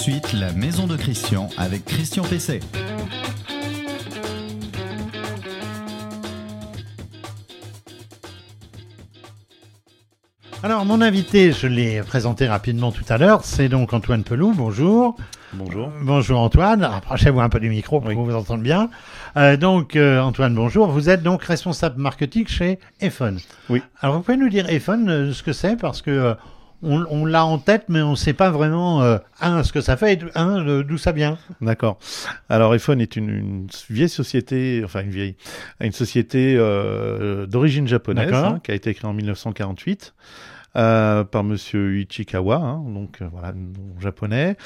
suite la maison de Christian avec Christian PC. Alors, mon invité, je l'ai présenté rapidement tout à l'heure, c'est donc Antoine Pelou. Bonjour. Bonjour. Bonjour Antoine. Approchez-vous un peu du micro pour Oui. qu'on vous entende bien. Euh, donc, euh, Antoine, bonjour. Vous êtes donc responsable marketing chez iPhone. Oui. Alors, vous pouvez nous dire iPhone, euh, ce que c'est Parce que euh, on, on l'a en tête, mais on ne sait pas vraiment, euh, un, ce que ça fait et un, d'où ça vient. D'accord. Alors iPhone est une, une vieille société, enfin une vieille, une société euh, d'origine japonaise hein, qui a été créée en 1948 euh, par Monsieur Ichikawa, hein, donc voilà, japonais,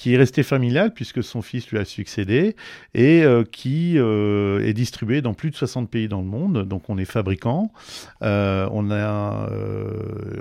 qui est resté familial puisque son fils lui a succédé et euh, qui euh, est distribué dans plus de 60 pays dans le monde. Donc on est fabricant, euh, on a,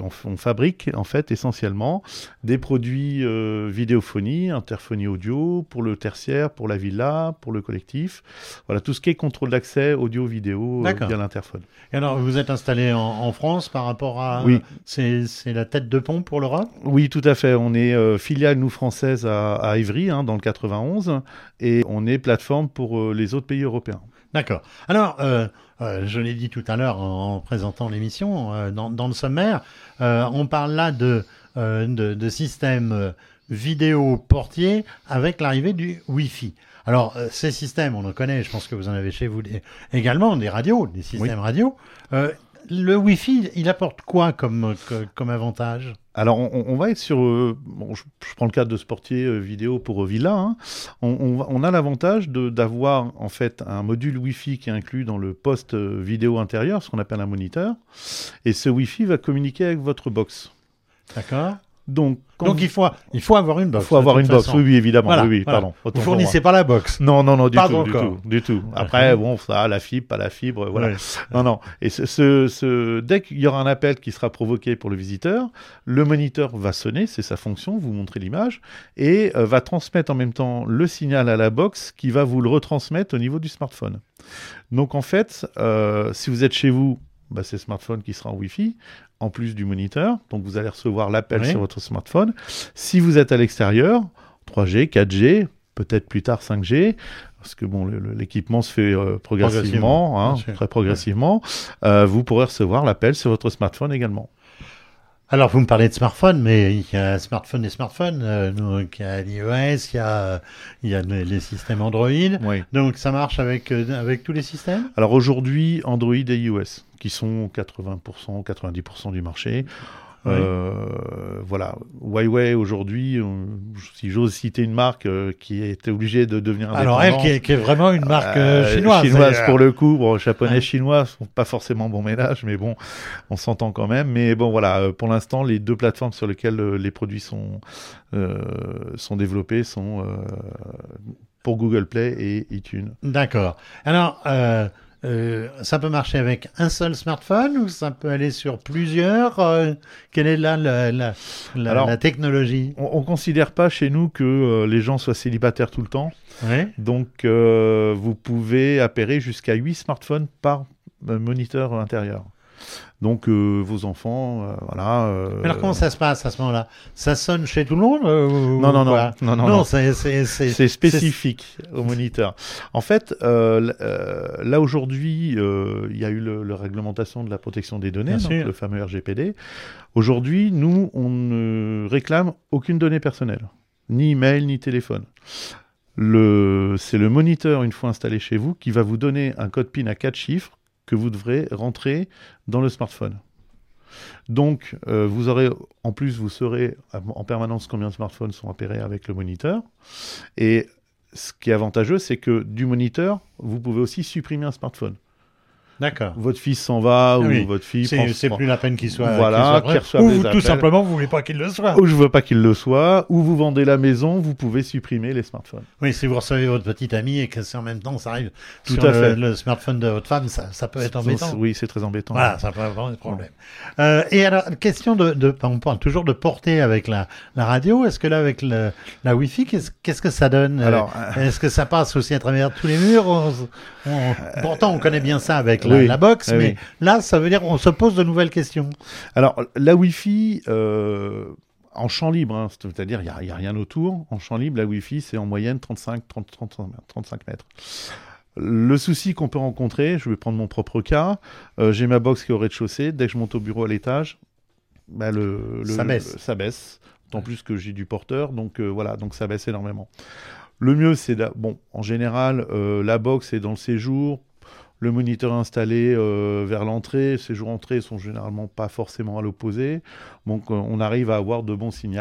on, fabrique en fait essentiellement des produits vidéophonie, interphonie audio pour le tertiaire, pour la villa, pour le collectif. Voilà tout ce qui est contrôle d'accès audio-vidéo via l'interphone. Et alors, vous êtes installé en, en France par rapport à. Oui. C'est, c'est la tête de pont pour l'Europe? Oui, tout à fait. On est filiale nous française à, à Ivry, hein, dans le 91, et on est plateforme pour euh, les autres pays européens. D'accord. Alors, euh, euh, je l'ai dit tout à l'heure en, en présentant l'émission, euh, dans, dans le sommaire, on parle là de, de, de systèmes vidéo portiers avec l'arrivée du Wi-Fi. Alors, ces systèmes, on en connaît, je pense que vous en avez chez vous des- également, des radios, des systèmes radio. Euh, le Wi-Fi, il apporte quoi comme, comme avantage? Alors, on, va être sur. euh, je, prends le cadre de Sportier euh, vidéo pour euh, Villa. hein. On, a l'avantage d'avoir en fait un module Wi-Fi qui est inclus dans le poste euh, vidéo intérieur, ce qu'on appelle un moniteur. Et ce Wi-Fi va communiquer avec votre box. D'accord? Donc, il faut, il faut avoir une box. faut de avoir une box. façon. Oui, oui, évidemment. Voilà, oui, oui, voilà. pardon. Vous fournissez pas la box. Non, non, non, du tout, du tout, du tout. Ah, Après, oui. bon, ça, la fibre, pas la fibre, voilà. Non, non. Et ce, ce- ce- dès qu'il y aura un appel qui sera provoqué pour le visiteur, le moniteur va sonner, c'est sa fonction, vous montrer l'image, et euh, va transmettre en même temps le signal à la box qui va vous le retransmettre au niveau du smartphone. Donc en fait, euh, si vous êtes chez vous, bah, c'est le smartphone qui sera en Wi-Fi, en plus du moniteur. Donc vous allez recevoir l'appel Oui. sur votre smartphone. Si vous êtes à l'extérieur, 3G, 4G, peut-être plus tard 5G, parce que bon, l'équipement se fait euh, progressivement, Progressivement, hein, très progressivement. Euh, vous pourrez recevoir l'appel sur votre smartphone également. Alors, vous me parlez de smartphone, mais il y a smartphone et smartphone. Euh, donc, il y a l'iOS, il y a, il y a les, systèmes Android. Oui. Donc, ça marche avec, euh, avec tous les systèmes? Alors aujourd'hui, Android et iOS, qui sont 80%, 90% du marché. Oui. Euh, voilà, Huawei aujourd'hui, euh, si j'ose citer une marque euh, qui était obligée de devenir Alors, elle, qui est, qui est vraiment une marque euh, chinoise. Chinoise pour le coup. Bon, japonais, Ouais. chinois sont pas forcément bon ménage, mais bon, on s'entend quand même. Mais bon, voilà, pour l'instant, les deux plateformes sur lesquelles les produits sont, sont développés sont pour Google Play et iTunes. D'accord. Alors, euh, ça peut marcher avec un seul smartphone ou ça peut aller sur plusieurs euh, Quelle est là la, la, la, Alors- la technologie? On, on considère pas chez nous que euh, les gens soient célibataires tout le temps. Donc, vous pouvez appairer jusqu'à 8 smartphones par moniteur intérieur. Donc, euh, vos enfants, euh, voilà. euh, Alors, comment ça se passe à ce moment-là? Ça sonne chez tout le monde euh, ou- Non, non, non, non, non, non. c'est spécifique au moniteur. En fait, euh, là aujourd'hui, il y a eu le, la réglementation de la protection des données, donc le fameux RGPD. Aujourd'hui, nous, on ne réclame aucune donnée personnelle, ni email, ni téléphone. Le, c'est le moniteur, une fois installé chez vous, qui va vous donner un code PIN à quatre chiffres que vous devrez rentrer dans le smartphone. Donc, euh, vous aurez, en plus, vous saurez en permanence combien de smartphones sont appairés avec le moniteur. Et ce qui est avantageux, c'est que du moniteur, vous pouvez aussi supprimer un smartphone. D'accord. Votre fils s'en va ou Oui. votre fille C'est prend- c'est prend- plus la peine qu'il soit. Voilà, qu'il soit Ou vous, tout simplement, vous voulez pas qu'il le soit. ou je veux pas qu'il le soit, ou vous vendez la maison, vous pouvez supprimer les smartphones. Oui, si vous recevez votre petite amie et que c'est en même temps ça arrive Tout sur à le, fait. le smartphone de votre femme, ça, ça peut être embêtant. Oui, c'est très embêtant. Voilà, ça peut avoir des problèmes. Euh, et alors, question de, de, on parle toujours de porter avec la, la radio. Est-ce que là, avec le, la Wi-Fi, qu'est-ce que ça donne? Alors, Euh, Est-ce que ça passe aussi à travers tous les murs? On- on- Pourtant, on connaît bien ça avec la, oui. la box, Ah mais oui. là, ça veut dire on se pose de nouvelles questions. Alors, la Wi-Fi, euh, en champ libre, hein, c'est-à-dire il n'y a, rien autour. En champ libre, la Wi-Fi, c'est en moyenne 35, 30, 35 mètres. Le souci qu'on peut rencontrer, je vais prendre mon propre cas, euh, j'ai ma box qui est au rez-de-chaussée, dès que je monte au bureau à l'étage, bah, le, ça baisse. ça baisse. D'autant plus que j'ai du porteur, donc euh, voilà, donc ça baisse énormément. Le mieux, c'est bon, en général, euh, la box est dans le séjour, le moniteur installé vers l'entrée, ces jours entrées sont généralement pas forcément à l'opposé, donc on arrive à avoir de bons signaux.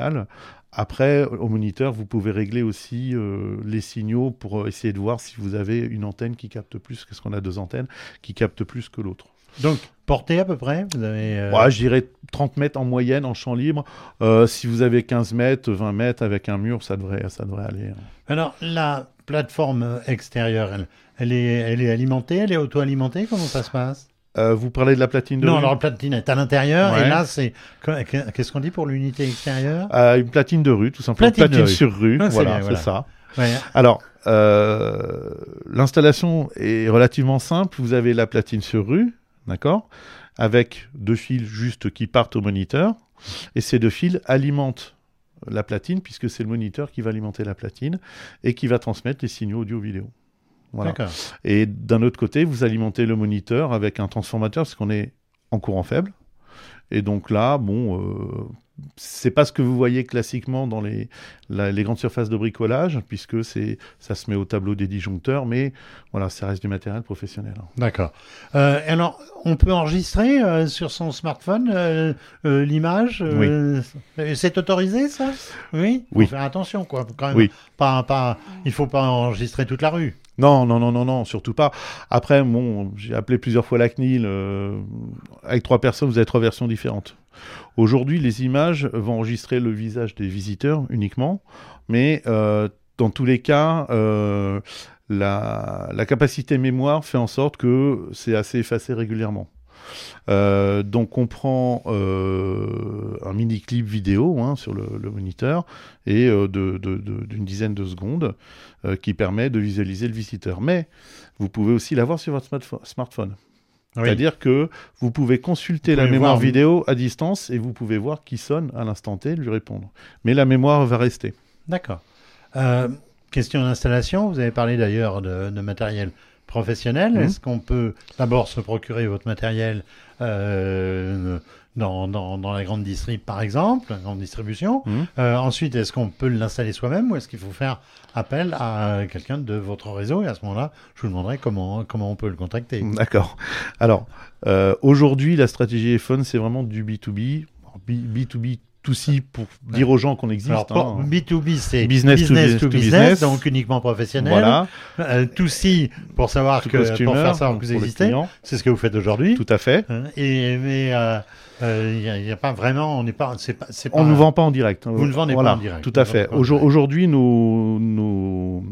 Après, au moniteur, vous pouvez régler aussi euh, les signaux pour euh, essayer de voir si vous avez une antenne qui capte plus, qu'est-ce qu'on a deux antennes, qui captent plus que l'autre. Donc, portée à peu près vous avez, euh, Je dirais 30 mètres en moyenne en champ libre. si vous avez 15 mètres, 20 mètres avec un mur, ça devrait, ça devrait aller. Hein. Alors, la plateforme extérieure, elle, elle, est, elle est alimentée, elle est auto-alimentée Comment ça se passe? Euh, vous parlez de la platine de non, rue alors la platine est à l'intérieur, et là, c'est. Qu'est-ce qu'on dit pour l'unité extérieure? Euh, Une platine de rue, tout simplement. Platine, sur rue, ah, voilà, c'est ça. Alors, euh, l'installation est relativement simple. Vous avez la platine sur rue, d'accord? Avec deux fils juste qui partent au moniteur. Et ces deux fils alimentent la platine, puisque c'est le moniteur qui va alimenter la platine et qui va transmettre les signaux audio-vidéo. Voilà. Et d'un autre côté, vous alimentez le moniteur avec un transformateur parce qu'on est en courant faible. Et donc là, bon, euh, c'est pas ce que vous voyez classiquement dans les, les grandes surfaces de bricolage, puisque c'est ça se met au tableau des disjoncteurs, mais voilà, ça reste du matériel professionnel. D'accord. Euh, alors, on peut enregistrer euh, sur son smartphone euh, l'image. Oui. C'est autorisé, ça? Oui? Oui. Faut faire attention, quoi. Quand même, oui. Pas, pas, il faut pas enregistrer toute la rue. Non, non, non, non, non, surtout pas. Après, bon, j'ai appelé plusieurs fois la CNIL. avec trois personnes, vous avez trois versions différentes. Aujourd'hui, les images vont enregistrer le visage des visiteurs uniquement, mais euh, dans tous les cas, euh, la, capacité mémoire fait en sorte que c'est assez effacé régulièrement. Euh, donc on prend un mini clip vidéo hein, sur le, moniteur et d'une dizaine de secondes qui permet de visualiser le visiteur. Mais vous pouvez aussi l'avoir sur votre smartphone. C'est-à-dire que vous pouvez consulter la mémoire vidéo à distance et vous pouvez voir qui sonne à l'instant T, lui répondre. Mais la mémoire va rester. D'accord. Euh, question d'installation, vous avez parlé d'ailleurs de, matériel professionnelle. Mmh. Est-ce qu'on peut d'abord se procurer votre matériel euh, dans, dans, dans, la grande distrib, par exemple, la grande distribution mmh. euh, Ensuite, est-ce qu'on peut l'installer soi-même ou est-ce qu'il faut faire appel à quelqu'un de votre réseau Et à ce moment-là, je vous demanderai comment, comment on peut le contacter. Mmh, d'accord. Alors, euh, aujourd'hui, la stratégie iPhone, c'est vraiment du B2B. B2B tout si pour dire aux gens qu'on existe. Alors. B2B, hein. c'est business to business, donc uniquement professionnel. Voilà. Euh, pour savoir que pour faire ça, vous existez, c'est ce que vous faites aujourd'hui. Tout à fait. Euh, et mais euh, euh, il n'y a, pas vraiment, on n'est pas, On ne vend pas en direct. Vous ne vendez pas en direct. Tout à fait. Aujourd'hui, nos, nos,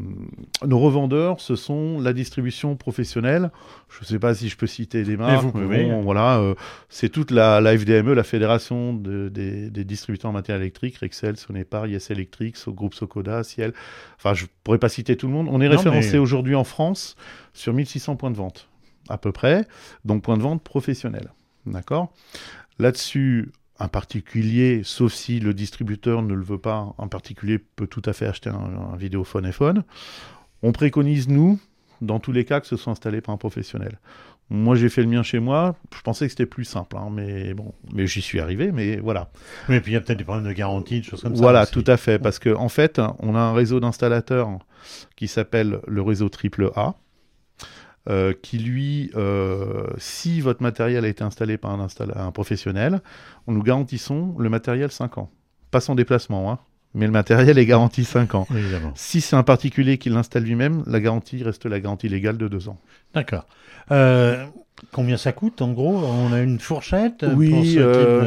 nos, revendeurs, ce sont la distribution professionnelle. Je ne sais pas si je peux citer des marques, mais, bon, voilà, euh, c'est toute la, la, FDME, la Fédération de, des, des, distributeurs en matériel électrique, Rexel, Sonepar, Yes Electric, so, Groupe Socoda, Ciel. Enfin, je pourrais pas citer tout le monde. On est référencé aujourd'hui en France sur 1600 points de vente, à peu près. Donc, points de vente professionnels. D'accord? Là-dessus, un particulier, sauf si le distributeur ne le veut pas, un particulier peut tout à fait acheter un, vidéophone iPhone. On préconise, nous, dans tous les cas, que ce soit installé par un professionnel. Moi, j'ai fait le mien chez moi. Je pensais que c'était plus simple, hein, mais bon, mais j'y suis arrivé. Mais voilà. Mais puis il y a peut-être des problèmes de garantie, des choses comme ça. Voilà, tout à fait, parce qu'en en fait, on a un réseau d'installateurs qui s'appelle le réseau AAA. Euh, qui lui, euh, si votre matériel a été installé par un, un, professionnel, on nous garantissons le matériel 5 ans. Pas sans déplacement, hein, mais le matériel est garanti 5 ans. Si c'est un particulier qui l'installe lui-même, la garantie reste la garantie légale de 2 ans. D'accord. Euh, combien ça coûte en gros? On a une fourchette oui, pour ce type de,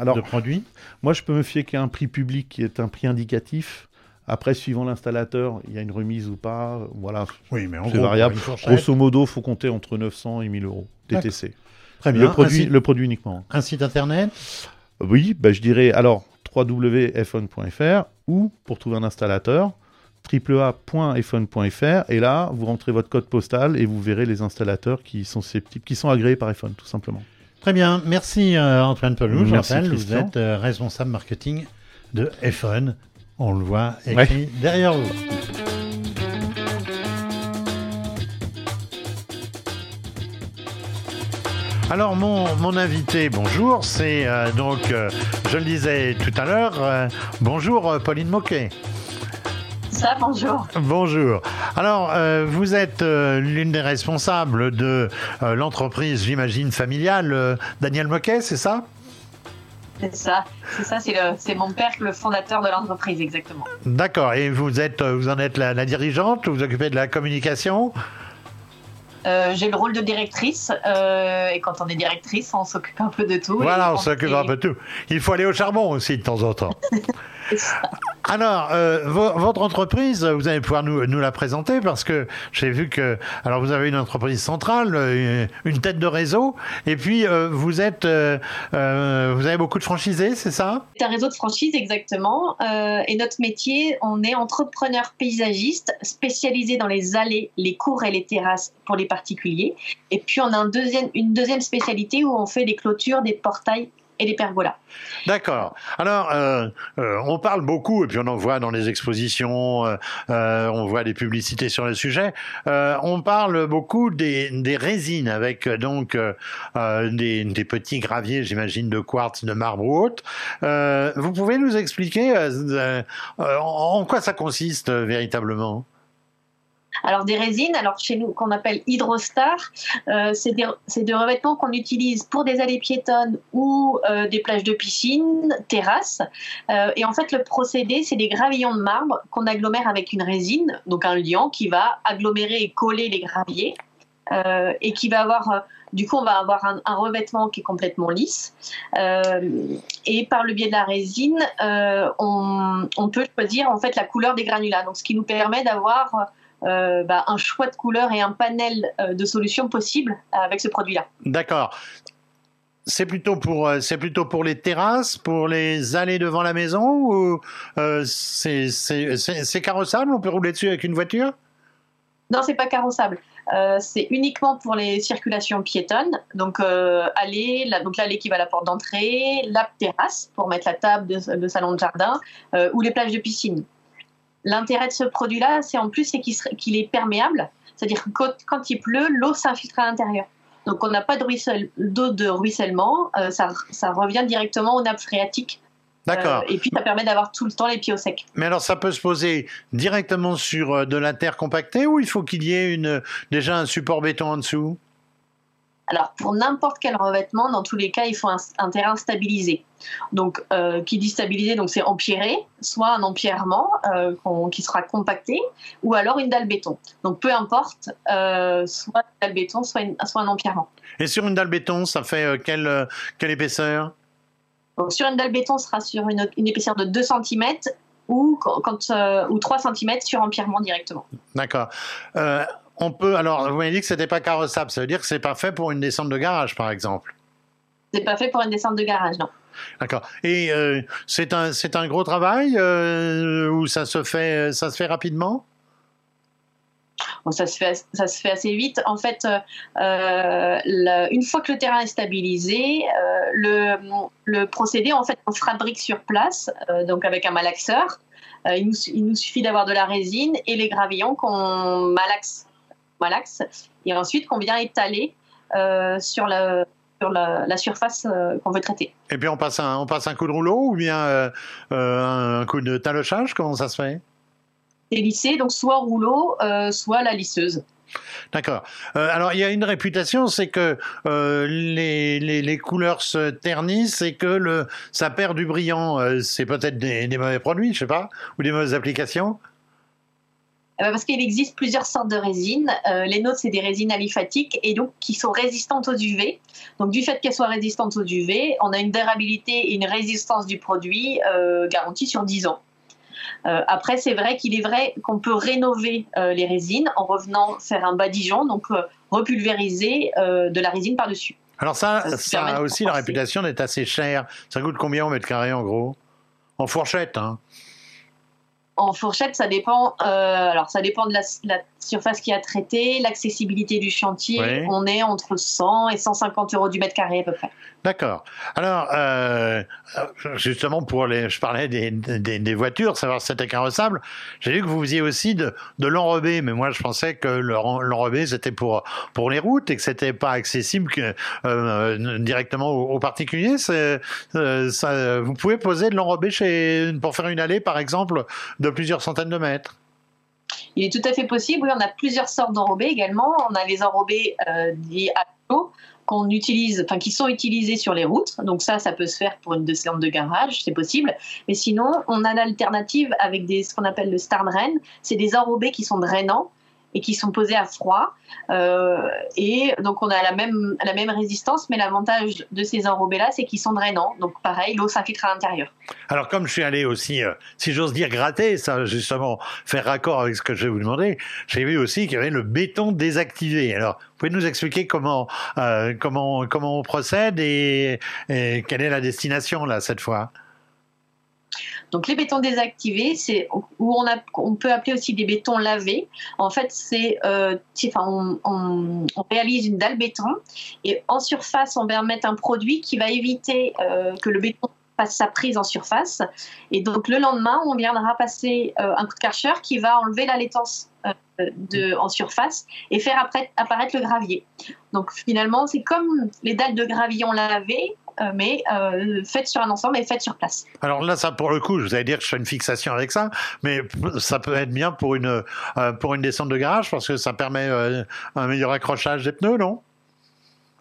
alors, de produit? Moi, je peux me fier qu'à un prix public qui est un prix indicatif. Après, suivant l'installateur, il y a une remise ou pas. Voilà. Oui, mais en gros, variable. Grosso modo, il faut compter entre 900 et 1000 euros TTC. Très bien. Le produit, le produit uniquement. Un site internet? Oui, bah, je dirais alors www.iphone.fr ou pour trouver un installateur www.iphone.fr et là vous rentrez votre code postal et vous verrez les installateurs qui sont qui sont agréés par iPhone tout simplement. Très bien, merci euh, Antoine Pelou. Je rappelle, vous êtes euh, responsable marketing de Effon. On le voit écrit derrière vous. Alors mon, mon invité, bonjour, c'est euh, donc, euh, je le disais tout à l'heure, euh, bonjour Pauline Moquet. Ça, bonjour. Bonjour. Alors, euh, vous êtes euh, l'une des responsables de euh, l'entreprise, j'imagine, familiale Daniel Moquet, c'est ça? C'est ça, c'est ça, c'est mon père, le fondateur de l'entreprise, exactement. D'accord. Et vous êtes, vous en êtes la, la dirigeante, vous vous occupez de la communication? Euh, J'ai le rôle de directrice, euh, et quand on est directrice, on s'occupe un peu de tout. Voilà, on s'occupe un peu de tout. Il faut aller au charbon aussi de temps en temps. Alors, euh, vo- votre entreprise, vous allez pouvoir nous, la présenter parce que j'ai vu que, alors vous avez une entreprise centrale, euh, une tête de réseau, et puis euh, vous êtes, vous avez beaucoup de franchisés, c'est ça? C'est un réseau de franchise, exactement. Et notre métier, on est entrepreneur paysagiste spécialisé dans les allées, les cours et les terrasses pour les particuliers. Et puis, on a une deuxième spécialité où on fait des clôtures, des portails des pergolas. D'accord. Alors, euh, euh, on parle beaucoup, et puis on en voit dans les expositions, euh, on voit des publicités sur le sujet. On parle beaucoup des, résines avec donc des, des petits graviers, j'imagine, de quartz, de marbre ou autre. Vous pouvez nous expliquer en, quoi ça consiste véritablement? Alors des résines, alors chez nous qu'on appelle Hydrostar, euh, c'est des, des revêtements qu'on utilise pour des allées piétonnes ou euh, des plages de piscine, terrasses. Euh, et en fait le procédé, c'est des gravillons de marbre qu'on agglomère avec une résine, donc un liant qui va agglomérer et coller les graviers. et qui va avoir, du coup, on va avoir un, revêtement qui est complètement lisse. Et par le biais de la résine, on, on peut choisir en fait la couleur des granulats. Donc, ce qui nous permet d'avoir euh, bah, un choix de couleurs et un panel euh, de solutions possibles avec ce produit-là. D'accord. C'est plutôt pour euh, c'est plutôt pour les terrasses, pour les allées devant la maison ou euh, c'est carrossable? On peut rouler dessus avec une voiture? Non, c'est pas carrossable. Euh, c'est uniquement pour les circulations piétonnes. Donc, euh, allée, la, donc l'allée qui va à la porte d'entrée, la terrasse pour mettre la table de, de salon de jardin ou les plages de piscine. L'intérêt de ce produit-là, c'est en plus c'est qu'il est perméable. C'est-à-dire que quand, quand il pleut, l'eau s'infiltre à l'intérieur. Donc, on n'a pas de d'eau de ruissellement. euh, ça, ça revient directement aux nappes phréatiques. D'accord. Euh, et puis, ça permet d'avoir tout le temps les pieds au sec. Mais alors ça peut se poser directement sur euh, de la terre compactée ou il faut qu'il y ait une déjà un support béton en dessous? Alors, pour n'importe quel revêtement, dans tous les cas, il faut un, un terrain stabilisé. Donc, euh, qui dit stabilisé, donc c'est empierré, soit un empierrement euh, qui sera compacté, ou alors une dalle béton. Donc, peu importe, euh, soit une dalle béton, soit, une- soit un empierrement. Et sur une dalle béton, ça fait quelle quelle épaisseur? Donc, sur une dalle béton, ce sera sur une, une épaisseur de 2 cm ou, quand, euh, ou 3 cm sur empierrement directement. D'accord. Euh, on peut alors vous m'avez dit que c'était pas carrossable, ça veut dire que c'est pas fait pour une descente de garage par exemple. C'est pas fait pour une descente de garage, non. D'accord. Et euh, c'est un c'est un gros travail euh, où ça se fait ça se fait rapidement? Bon, ça, se fait, ça se fait assez vite. En fait, euh, euh, la- une fois que le terrain est stabilisé, le, le procédé, en fait, on fabrique sur place, donc avec un malaxeur. Il, nous, il nous suffit d'avoir de la résine et les gravillons qu'on malaxe, malaxe et ensuite qu'on vient étaler euh, sur, la, sur la, la surface euh, qu'on veut traiter. Et puis on passe un on passe un coup de rouleau ou bien euh, un coup de talochage comment ça se fait? C'est lissé, donc soit rouleau, soit la lisseuse. D'accord. Euh, alors, il y a une réputation, c'est que euh, les, les, les couleurs se ternissent et que le, ça perd du brillant. Euh, c'est peut-être des, des mauvais produits, je sais pas, ou des mauvaises applications. Euh, Parce qu'il existe plusieurs sortes de résines. Euh, les nôtres, c'est des résines aliphatiques et donc qui sont résistantes aux UV. Donc, du fait qu'elles soient résistantes aux UV, on a une durabilité et une résistance du produit euh, garantie sur 10 ans. Euh, après, c'est vrai qu'il est vrai qu'on peut rénover les résines en revenant faire un badigeon, donc repulvériser de la résine par-dessus. Alors ça, Ça, a aussi la réputation d'être assez cher. Ça coûte combien au mètre carré en gros? En fourchette, hein En fourchette, ça dépend. euh, alors, ça dépend de la, la surface qui a traité, l'accessibilité du chantier, Oui. on est entre 100 et 150 euros du mètre carré à peu près. D'accord. Alors, euh, justement, pour les, je parlais des, des, des voitures, savoir si c'était carrossable. J'ai vu que vous faisiez aussi de, de l'enrobé, mais moi, je pensais que le- l'enrobé c'était pour pour les routes et que c'était pas accessible que, euh, directement aux, aux particuliers. Euh, ça, vous pouvez poser de l'enrobé pour faire une allée, par exemple, de plusieurs centaines de mètres. Il est tout à fait possible. Oui, on a plusieurs sortes d'enrobés également. On a les enrobés euh, à qu'on utilise, enfin qui sont utilisés sur les routes. Donc ça, ça peut se faire pour une descente de garage, c'est possible. Mais sinon, on a l'alternative avec des ce qu'on appelle le star drain. C'est des enrobés qui sont drainants et qui sont posés à froid. Euh, et donc on a la même la même résistance, mais l'avantage de ces enrobés là, c'est qu'ils sont drainants. Donc pareil, l'eau s'infiltre à l'intérieur. Alors, comme je suis allé aussi, euh, si j'ose dire, gratter, ça justement faire raccord avec ce que je vais vous demander, j'ai vu aussi qu'il y avait le béton désactivé. Alors, vous pouvez nous expliquer comment euh, comment comment on procède et quelle est la destination là cette fois? Donc les bétons désactivés, c'est où on, peut appeler aussi des bétons lavés. En fait, c'est euh, on, réalise une dalle béton et en surface, on va mettre un produit qui va éviter euh, que le béton fasse sa prise en surface. Et donc le lendemain, on viendra passer euh, un coup de karcher qui va enlever la laitance en surface et faire après, apparaître le gravier. Donc finalement, c'est comme les dalles de gravillon lavées, euh, mais euh, faites sur un ensemble et faites sur place. Alors là, ça pour le coup, je vous allez dire que je fais une fixation avec ça, mais ça peut être bien pour une euh, pour une descente de garage parce que ça permet euh, un meilleur accrochage des pneus, non?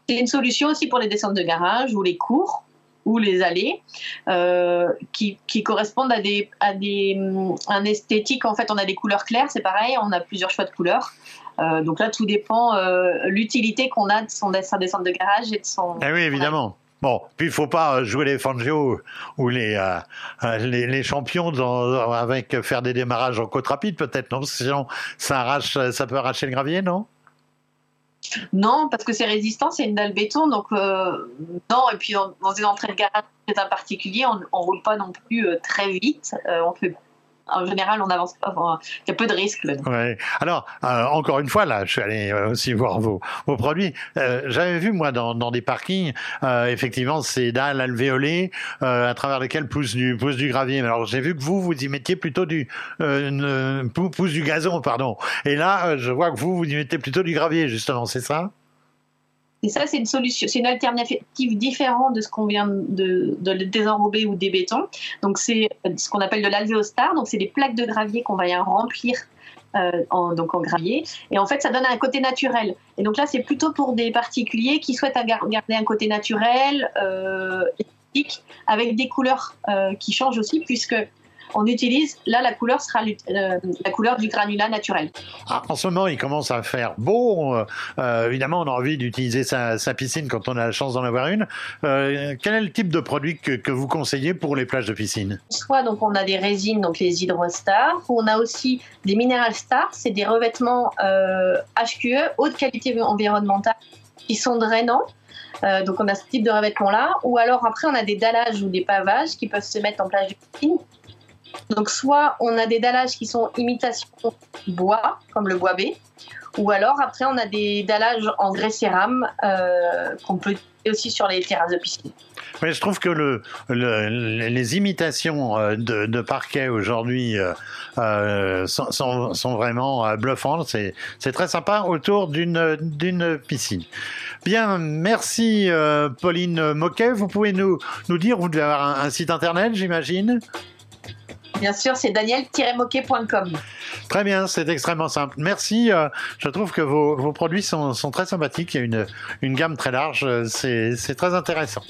C'est une solution aussi pour les descentes de garage ou les cours ou les allées euh, qui, qui correspondent à des à des hum, un esthétique en fait on a des couleurs claires c'est pareil on a plusieurs choix de couleurs Euh, donc là tout dépend euh, l'utilité qu'on a de son de sa descente de garage et de son Eh oui, évidemment. Bon, puis il faut pas euh, jouer les Fangio ou les, euh, euh, les, champions avec faire des démarrages en côte rapide, peut-être, non? Sinon, ça, arrache, ça peut arracher le gravier, non? Non parce que c'est résistant c'est une dalle béton donc non et puis dans, une entrée de garage c'est un particulier on, on roule pas non plus très vite Euh, on fait en général on avance pas il y a peu de risques. Ouais. Alors, euh, encore une fois, là, je suis allé euh, aussi voir vos, vos produits. Euh, J'avais vu, moi, dans, dans des parkings, euh, effectivement, ces dalles alvéolées euh, à travers lesquelles pousse du, pousse du gravier. Alors, j'ai vu que vous, vous y mettiez plutôt du... Pousse du gazon, pardon. Et là, je vois que vous, vous y mettez plutôt du gravier, justement, c'est ça? Et ça, c'est une solution, c'est une alternative différente de ce qu'on vient de, de désenrober ou des bétons. Donc, c'est ce qu'on appelle de l'alvéostar. Donc, c'est des plaques de gravier qu'on va y remplir euh, en, donc en gravier. Et en fait, ça donne un côté naturel. Et donc là, c'est plutôt pour des particuliers qui souhaitent gar- garder un côté naturel, euh, avec des couleurs euh, qui changent aussi, puisque on utilise, là, la couleur sera euh, la couleur du granulat naturel. Ah, en ce moment, il commence à faire beau. Euh, euh, évidemment, on a envie d'utiliser sa, sa piscine quand on a la chance d'en avoir une. Euh, quel est le type de produit que, que vous conseillez pour les plages de piscine? Soit donc on a des résines, donc les hydrostars. On a aussi des mineral stars, c'est des revêtements HQE, haute qualité environnementale, qui sont drainants. Euh, donc on a ce type de revêtement là. Ou alors après on a des dallages ou des pavages qui peuvent se mettre en plage de piscine. Donc soit on a des dallages qui sont imitation bois, comme le bois B, ou alors après on a des dallages en grès cérame euh, qu'on peut aussi sur les terrasses de piscine. Mais je trouve que le, le- les imitations euh, de, de parquet aujourd'hui euh, sont, vraiment bluffantes. C'est, très sympa autour d'une, piscine. Bien, merci Pauline Moquet. Vous pouvez nous, nous dire, vous devez avoir un site internet, j'imagine? Bien sûr, c'est daniel-moquet.com. Très bien, c'est extrêmement simple. Merci. euh, je trouve que vos, produits sont, très sympathiques. Il y a une, gamme très large. euh, c'est très intéressant.